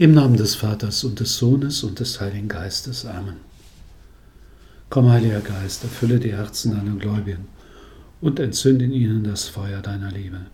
Im Namen des Vaters und des Sohnes und des Heiligen Geistes. Amen. Komm, Heiliger Geist, erfülle die Herzen deiner Gläubigen und entzünde in ihnen das Feuer deiner Liebe.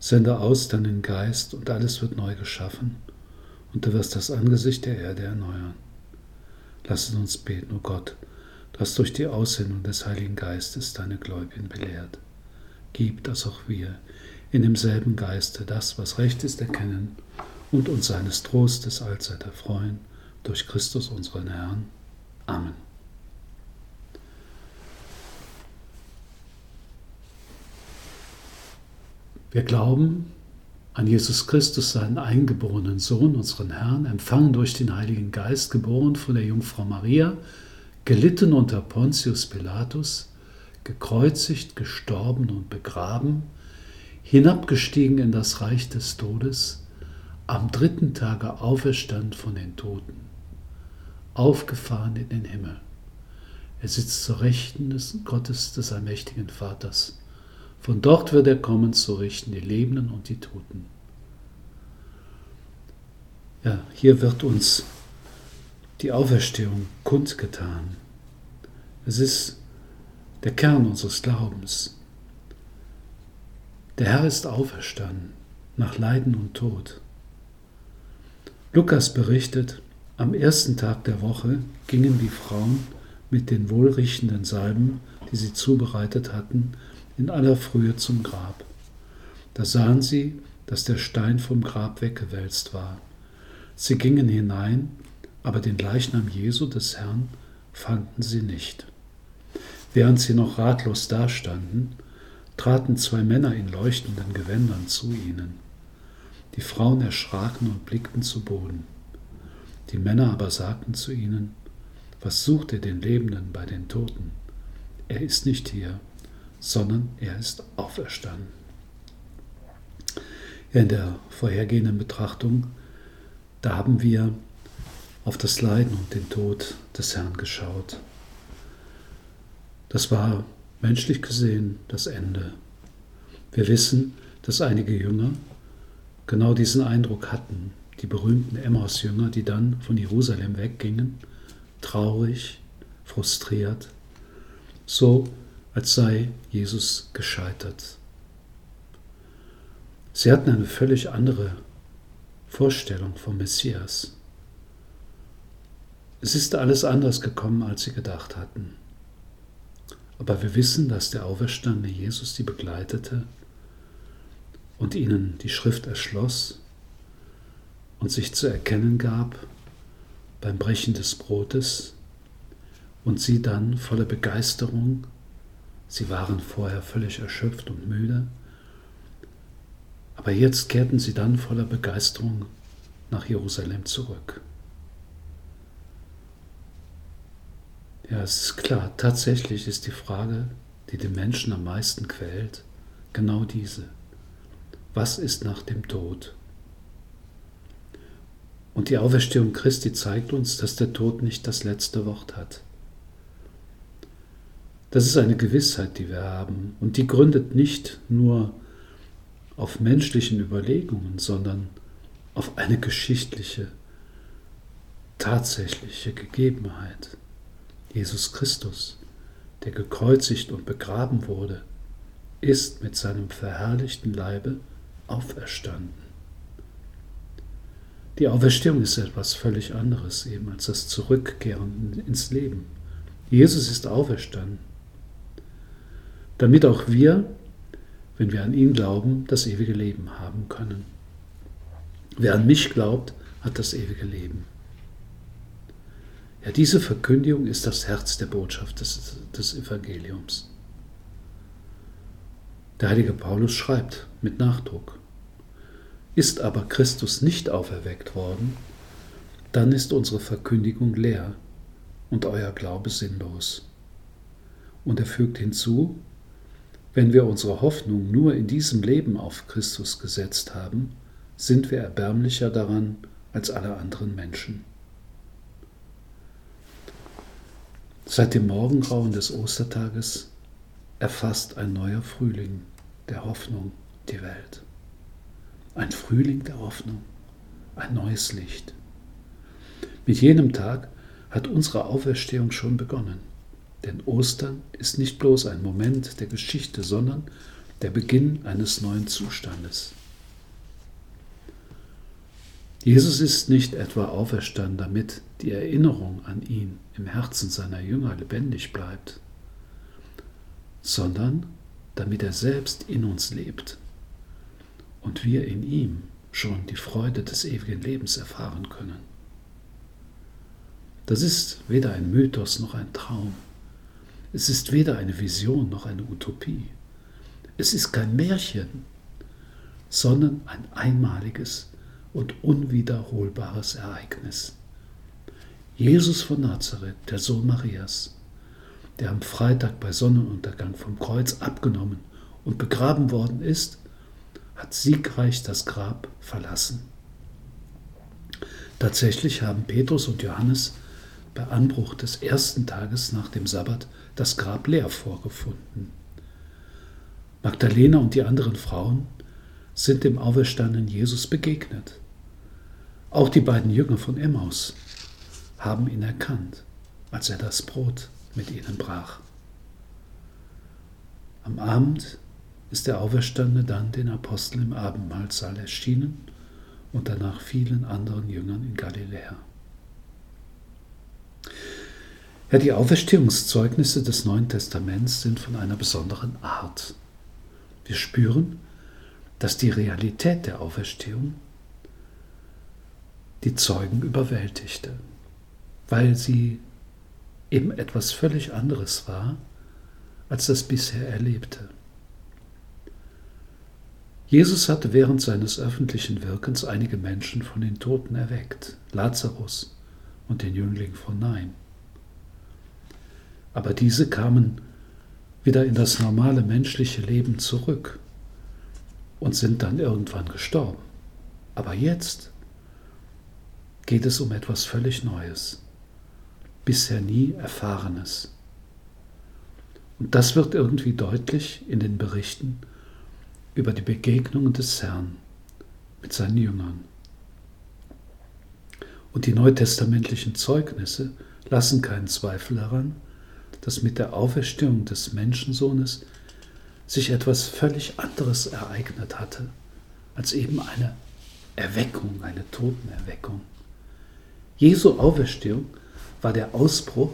Sende aus deinen Geist und alles wird neu geschaffen und du wirst das Angesicht der Erde erneuern. Lass uns beten, o oh Gott, dass durch die Aussendung des Heiligen Geistes deine Gläubigen belehrt. Gib, dass auch wir in demselben Geiste das, was recht ist, erkennen und uns seines Trostes allzeit erfreuen, durch Christus unseren Herrn. Amen. Wir glauben an Jesus Christus, seinen eingeborenen Sohn, unseren Herrn, empfangen durch den Heiligen Geist, geboren von der Jungfrau Maria, gelitten unter Pontius Pilatus, gekreuzigt, gestorben und begraben, hinabgestiegen in das Reich des Todes, am dritten Tage auferstand von den Toten, aufgefahren in den Himmel. Er sitzt zur Rechten des Gottes des allmächtigen Vaters. Von dort wird er kommen zu richten die Lebenden und die Toten. Ja, hier wird uns die Auferstehung kundgetan. Es ist der Kern unseres Glaubens. Der Herr ist auferstanden nach Leiden und Tod. Lukas berichtet, am ersten Tag der Woche gingen die Frauen mit den wohlriechenden Salben, die sie zubereitet hatten, in aller Frühe zum Grab. Da sahen sie, dass der Stein vom Grab weggewälzt war. Sie gingen hinein, aber den Leichnam Jesu des Herrn fanden sie nicht. Während sie noch ratlos dastanden, traten zwei Männer in leuchtenden Gewändern zu ihnen. Die Frauen erschraken und blickten zu Boden. Die Männer aber sagten zu ihnen, was sucht ihr den Lebenden bei den Toten? Er ist nicht hier, sondern er ist auferstanden. In der vorhergehenden Betrachtung, da haben wir auf das Leiden und den Tod des Herrn geschaut. Das war menschlich gesehen das Ende. Wir wissen, dass einige Jünger genau diesen Eindruck hatten. Die berühmten Emmaus-Jünger, die dann von Jerusalem weggingen, traurig, frustriert, so als sei Jesus gescheitert. Sie hatten eine völlig andere Vorstellung vom Messias. Es ist alles anders gekommen, als sie gedacht hatten. Aber wir wissen, dass der auferstandene Jesus sie begleitete und ihnen die Schrift erschloss und sich zu erkennen gab beim Brechen des Brotes und sie dann voller Begeisterung, sie waren vorher völlig erschöpft und müde, aber jetzt kehrten sie dann voller Begeisterung nach Jerusalem zurück. Ja, es ist klar, tatsächlich ist die Frage, die den Menschen am meisten quält, genau diese. Was ist nach dem Tod? Und die Auferstehung Christi zeigt uns, dass der Tod nicht das letzte Wort hat. Das ist eine Gewissheit, die wir haben. Und die gründet nicht nur auf menschlichen Überlegungen, sondern auf eine geschichtliche, tatsächliche Gegebenheit. Jesus Christus, der gekreuzigt und begraben wurde, ist mit seinem verherrlichten Leibe auferstanden. Die Auferstehung ist etwas völlig anderes eben als das Zurückkehren ins Leben. Jesus ist auferstanden, damit auch wir, wenn wir an ihn glauben, das ewige Leben haben können. Wer an mich glaubt, hat das ewige Leben. Ja, diese Verkündigung ist das Herz der Botschaft des, des Evangeliums. Der heilige Paulus schreibt mit Nachdruck, ist aber Christus nicht auferweckt worden, dann ist unsere Verkündigung leer und euer Glaube sinnlos. Und er fügt hinzu, wenn wir unsere Hoffnung nur in diesem Leben auf Christus gesetzt haben, sind wir erbärmlicher daran als alle anderen Menschen. Seit dem Morgengrauen des Ostertages erfasst ein neuer Frühling der Hoffnung die Welt. Ein Frühling der Hoffnung. ein neues Licht. Mit jenem Tag hat unsere Auferstehung schon begonnen. Denn Ostern ist nicht bloß ein Moment der Geschichte, sondern der Beginn eines neuen Zustandes. Jesus ist nicht etwa auferstanden, damit die Erinnerung an ihn im Herzen seiner Jünger lebendig bleibt, sondern damit er selbst in uns lebt und wir in ihm schon die Freude des ewigen Lebens erfahren können. Das ist weder ein Mythos noch ein Traum. Es ist weder eine Vision noch eine Utopie. Es ist kein Märchen, sondern ein einmaliges und unwiederholbares Ereignis. Jesus von Nazareth, der Sohn Marias, der am Freitag bei Sonnenuntergang vom Kreuz abgenommen und begraben worden ist, hat siegreich das Grab verlassen. Tatsächlich haben Petrus und Johannes bei Anbruch des ersten Tages nach dem Sabbat das Grab leer vorgefunden. Magdalena und die anderen Frauen sind dem auferstandenen Jesus begegnet. Auch die beiden Jünger von Emmaus haben ihn erkannt, als er das Brot mit ihnen brach. Am Abend ist der Auferstandene dann den Aposteln im Abendmahlsaal erschienen und danach vielen anderen Jüngern in Galiläa. Ja, die Auferstehungszeugnisse des Neuen Testaments sind von einer besonderen Art. Wir spüren, dass die Realität der Auferstehung die Zeugen überwältigte, weil sie eben etwas völlig anderes war, als das bisher Erlebte. Jesus hatte während seines öffentlichen Wirkens einige Menschen von den Toten erweckt, Lazarus und den Jüngling von Nein. Aber diese kamen wieder in das normale menschliche Leben zurück und sind dann irgendwann gestorben. Aber jetzt geht es um etwas völlig Neues, bisher nie Erfahrenes. Und das wird irgendwie deutlich in den Berichten über die Begegnungen des Herrn mit seinen Jüngern. Und die neutestamentlichen Zeugnisse lassen keinen Zweifel daran, dass mit der Auferstehung des Menschensohnes sich etwas völlig anderes ereignet hatte, als eben eine Erweckung, eine Totenerweckung. Jesu Auferstehung war der Ausbruch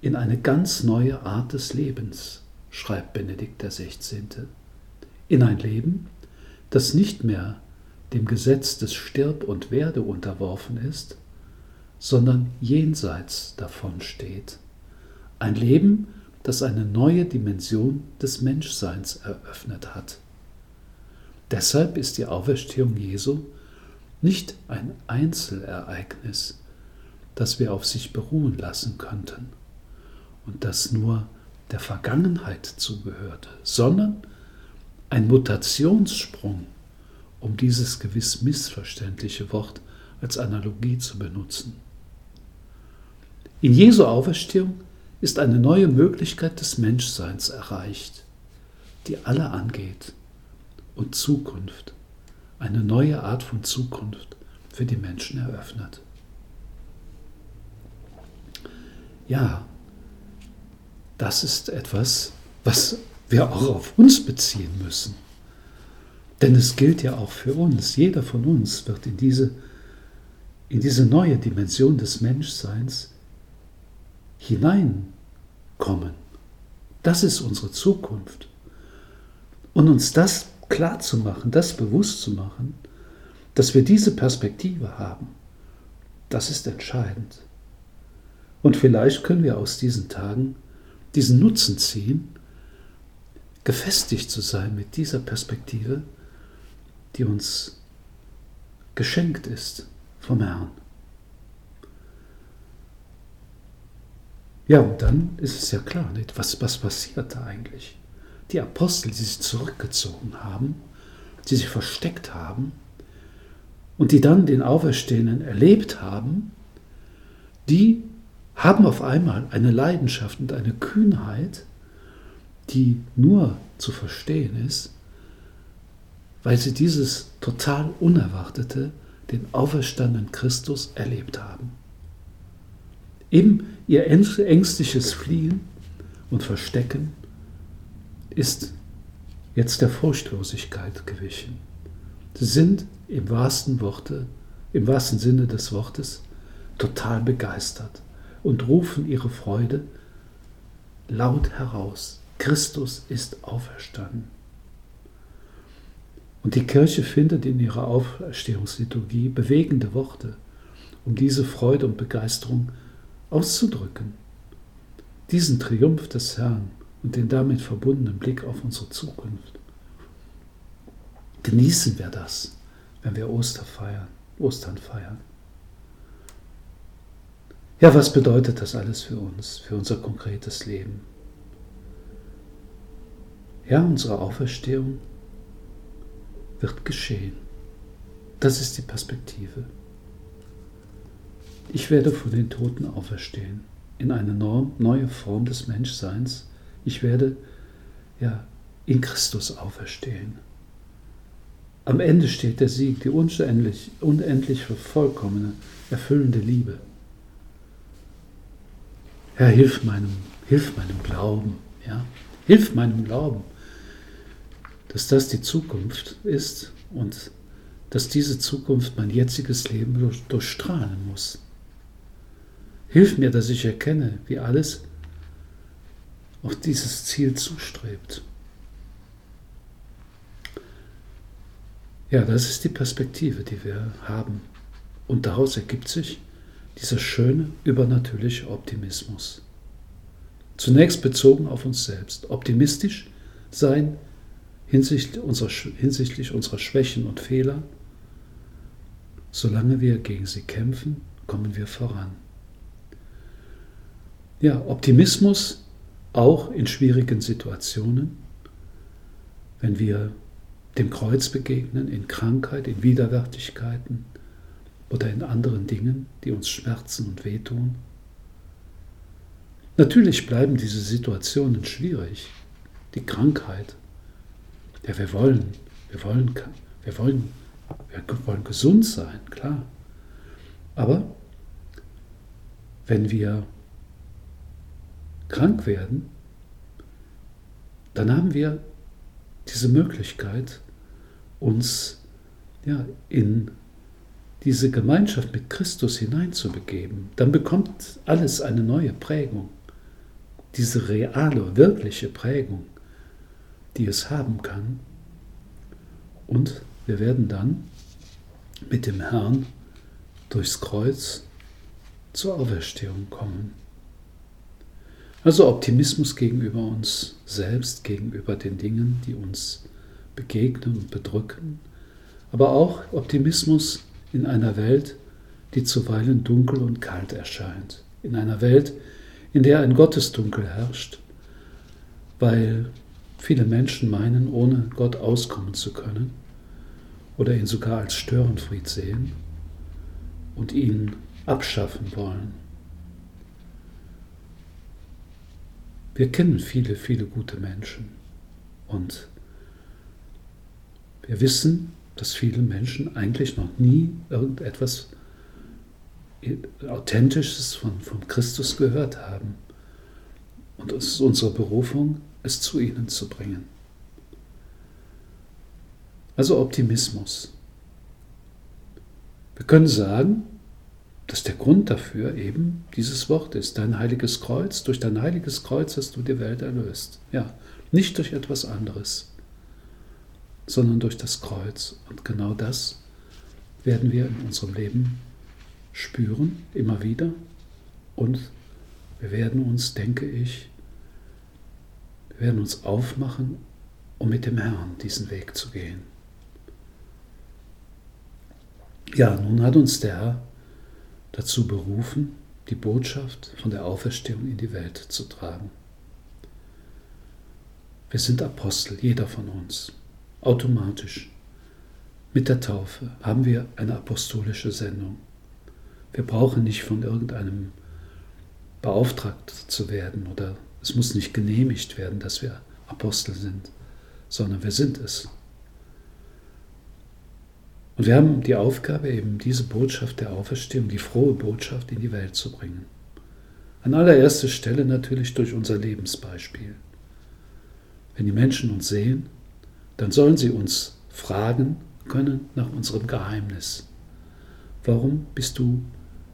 in eine ganz neue Art des Lebens, schreibt Benedikt XVI. In ein Leben, das nicht mehr dem Gesetz des Stirb und Werde unterworfen ist, sondern jenseits davon steht. Ein Leben, das eine neue Dimension des Menschseins eröffnet hat. Deshalb ist die Auferstehung Jesu nicht ein Einzelereignis, das wir auf sich beruhen lassen könnten und das nur der Vergangenheit zugehörte, sondern ein Mutationssprung, um dieses gewiss missverständliche Wort als Analogie zu benutzen. In Jesu Auferstehung ist eine neue Möglichkeit des Menschseins erreicht, die alle angeht und Zukunft, eine neue Art von Zukunft für die Menschen eröffnet. Ja, das ist etwas, was wir auch auf uns beziehen müssen. Denn es gilt ja auch für uns. Jeder von uns wird in diese, in diese neue Dimension des Menschseins hineinkommen. Das ist unsere Zukunft. Und uns das klar zu machen, das bewusst zu machen, dass wir diese Perspektive haben, das ist entscheidend. Und vielleicht können wir aus diesen Tagen diesen Nutzen ziehen, gefestigt zu sein mit dieser Perspektive, die uns geschenkt ist vom Herrn. Ja, und dann ist es ja klar, nicht? Was, was passiert da eigentlich? Die Apostel, die sich zurückgezogen haben, die sich versteckt haben und die dann den Auferstehenden erlebt haben, die haben auf einmal eine Leidenschaft und eine Kühnheit, die nur zu verstehen ist, weil sie dieses total Unerwartete den auferstandenen Christus erlebt haben. Eben ihr ängstliches Fliehen und Verstecken ist jetzt der Furchtlosigkeit gewichen. Sie sind im wahrsten Worte, im wahrsten Sinne des Wortes total begeistert und rufen ihre Freude laut heraus. Christus ist auferstanden. Und die Kirche findet in ihrer Auferstehungsliturgie bewegende Worte, um diese Freude und Begeisterung auszudrücken. Diesen Triumph des Herrn und den damit verbundenen Blick auf unsere Zukunft. Genießen wir das, wenn wir Oster Ostern feiern. Ja, was bedeutet das alles für uns, für unser konkretes Leben? Ja, unsere Auferstehung wird geschehen. Das ist die Perspektive. Ich werde von den Toten auferstehen, in eine neue Form des Menschseins. Ich werde ja in Christus auferstehen. Am Ende steht der Sieg, die unendlich, unendlich vollkommene, erfüllende Liebe. Herr, hilf meinem, hilf meinem Glauben, ja? Hilf meinem Glauben, dass das die Zukunft ist und dass diese Zukunft mein jetziges Leben durchstrahlen muss. Hilf mir, dass ich erkenne, wie alles auf dieses Ziel zustrebt. Ja, das ist die Perspektive, die wir haben. Und daraus ergibt sich dieser schöne, übernatürliche Optimismus. Zunächst bezogen auf uns selbst. Optimistisch sein hinsichtlich unserer, hinsichtlich unserer Schwächen und Fehler. Solange wir gegen sie kämpfen, kommen wir voran. Ja, Optimismus auch in schwierigen Situationen, wenn wir dem Kreuz begegnen, in Krankheit, in Widerwärtigkeiten, oder in anderen Dingen, die uns schmerzen und wehtun? Natürlich bleiben diese Situationen schwierig. Die Krankheit. Ja, wir wollen, wir wollen, wir wollen, wir wollen gesund sein, klar. Aber wenn wir krank werden, dann haben wir diese Möglichkeit, uns ja, in diese Gemeinschaft mit Christus hineinzubegeben, dann bekommt alles eine neue Prägung. Diese reale, wirkliche Prägung, die es haben kann. Und wir werden dann mit dem Herrn durchs Kreuz zur Auferstehung kommen. Also Optimismus gegenüber uns selbst, gegenüber den Dingen, die uns begegnen und bedrücken, aber auch Optimismus in einer Welt, die zuweilen dunkel und kalt erscheint, in einer Welt, in der ein Gottesdunkel herrscht, weil viele Menschen meinen, ohne Gott auskommen zu können oder ihn sogar als Störenfried sehen und ihn abschaffen wollen. Wir kennen viele, viele gute Menschen und wir wissen, dass viele Menschen eigentlich noch nie irgendetwas Authentisches von, von Christus gehört haben. Und es ist unsere Berufung, es zu ihnen zu bringen. Also Optimismus. Wir können sagen, dass der Grund dafür eben dieses Wort ist, dein heiliges Kreuz. Durch dein heiliges Kreuz hast du die Welt erlöst. Ja, nicht durch etwas anderes sondern durch das Kreuz. Und genau das werden wir in unserem Leben spüren, immer wieder. Und wir werden uns, denke ich, wir werden uns aufmachen, um mit dem Herrn diesen Weg zu gehen. Ja, nun hat uns der Herr dazu berufen, die Botschaft von der Auferstehung in die Welt zu tragen. Wir sind Apostel, jeder von uns automatisch. Mit der Taufe haben wir eine apostolische Sendung. Wir brauchen nicht von irgendeinem beauftragt zu werden oder es muss nicht genehmigt werden, dass wir Apostel sind, sondern wir sind es. Und wir haben die Aufgabe, eben diese Botschaft der Auferstehung, die frohe Botschaft in die Welt zu bringen. An allererster Stelle natürlich durch unser Lebensbeispiel. Wenn die Menschen uns sehen, dann sollen sie uns fragen können nach unserem Geheimnis. Warum bist du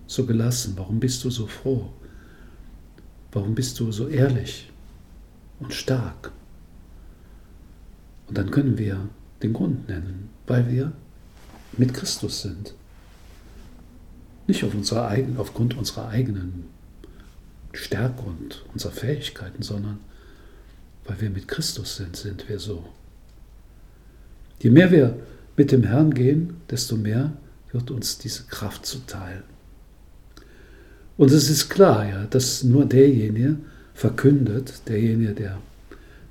so gelassen? Warum bist du so froh? Warum bist du so ehrlich und stark? Und dann können wir den Grund nennen, weil wir mit Christus sind. Nicht auf unsere eigen, aufgrund unserer eigenen Stärke und unserer Fähigkeiten, sondern weil wir mit Christus sind, sind wir so. Je mehr wir mit dem Herrn gehen, desto mehr wird uns diese Kraft zuteil. Und es ist klar, ja, dass nur derjenige verkündet, derjenige, der,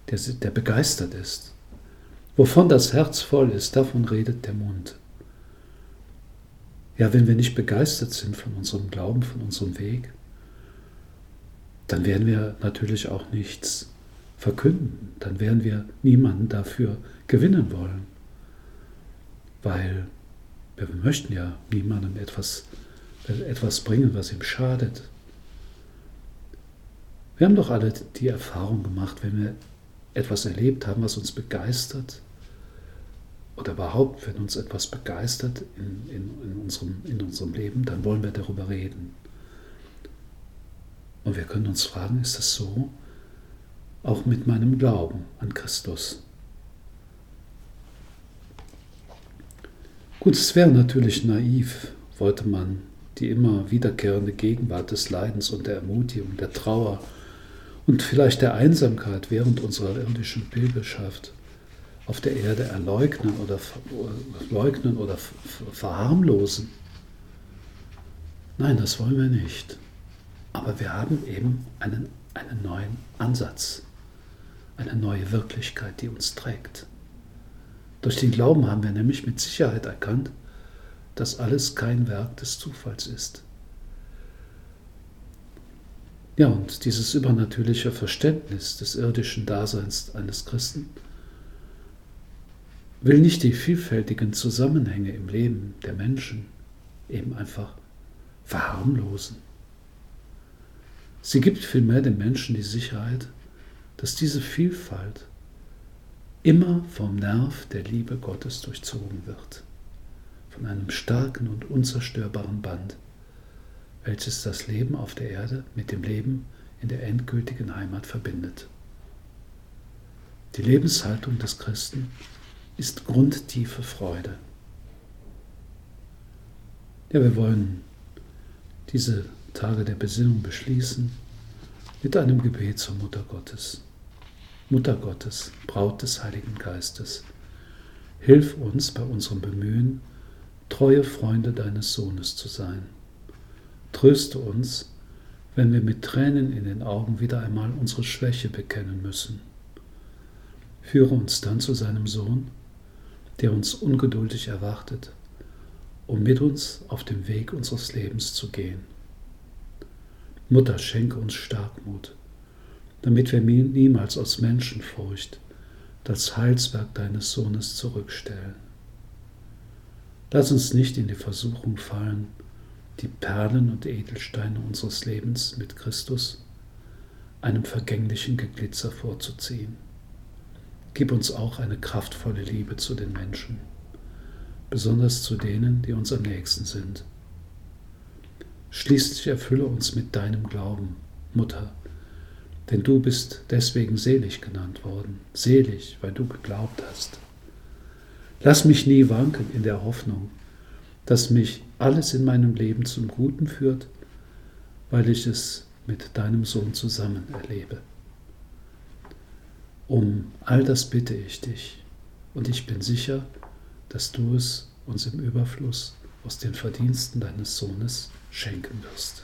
der, der begeistert ist. Wovon das Herz voll ist, davon redet der Mund. Ja, wenn wir nicht begeistert sind von unserem Glauben, von unserem Weg, dann werden wir natürlich auch nichts verkünden. Dann werden wir niemanden dafür gewinnen wollen. Weil wir möchten ja niemandem etwas, etwas bringen, was ihm schadet. Wir haben doch alle die Erfahrung gemacht, wenn wir etwas erlebt haben, was uns begeistert, oder überhaupt, wenn uns etwas begeistert in, in, in, unserem, in unserem Leben, dann wollen wir darüber reden. Und wir können uns fragen, ist das so? Auch mit meinem Glauben an Christus. Gut, es wäre natürlich naiv, wollte man die immer wiederkehrende Gegenwart des Leidens und der Ermutigung, der Trauer und vielleicht der Einsamkeit während unserer irdischen Pilgerschaft auf der Erde erleugnen oder, leugnen oder verharmlosen. Nein, das wollen wir nicht. Aber wir haben eben einen, einen neuen Ansatz, eine neue Wirklichkeit, die uns trägt. Durch den Glauben haben wir nämlich mit Sicherheit erkannt, dass alles kein Werk des Zufalls ist. Ja, und dieses übernatürliche Verständnis des irdischen Daseins eines Christen will nicht die vielfältigen Zusammenhänge im Leben der Menschen eben einfach verharmlosen. Sie gibt vielmehr den Menschen die Sicherheit, dass diese Vielfalt immer vom Nerv der Liebe Gottes durchzogen wird, von einem starken und unzerstörbaren Band, welches das Leben auf der Erde mit dem Leben in der endgültigen Heimat verbindet. Die Lebenshaltung des Christen ist grundtiefe Freude. Ja, wir wollen diese Tage der Besinnung beschließen mit einem Gebet zur Mutter Gottes. Mutter Gottes, Braut des Heiligen Geistes, hilf uns bei unserem Bemühen, treue Freunde deines Sohnes zu sein. Tröste uns, wenn wir mit Tränen in den Augen wieder einmal unsere Schwäche bekennen müssen. Führe uns dann zu seinem Sohn, der uns ungeduldig erwartet, um mit uns auf dem Weg unseres Lebens zu gehen. Mutter, schenke uns Starkmut, damit wir niemals aus Menschenfurcht das Heilswerk deines Sohnes zurückstellen. Lass uns nicht in die Versuchung fallen, die Perlen und Edelsteine unseres Lebens mit Christus einem vergänglichen Geglitzer vorzuziehen. Gib uns auch eine kraftvolle Liebe zu den Menschen, besonders zu denen, die uns am nächsten sind. Schließlich erfülle uns mit deinem Glauben, Mutter, denn du bist deswegen selig genannt worden, selig, weil du geglaubt hast. Lass mich nie wanken in der Hoffnung, dass mich alles in meinem Leben zum Guten führt, weil ich es mit deinem Sohn zusammen erlebe. Um all das bitte ich dich und ich bin sicher, dass du es uns im Überfluss aus den Verdiensten deines Sohnes schenken wirst.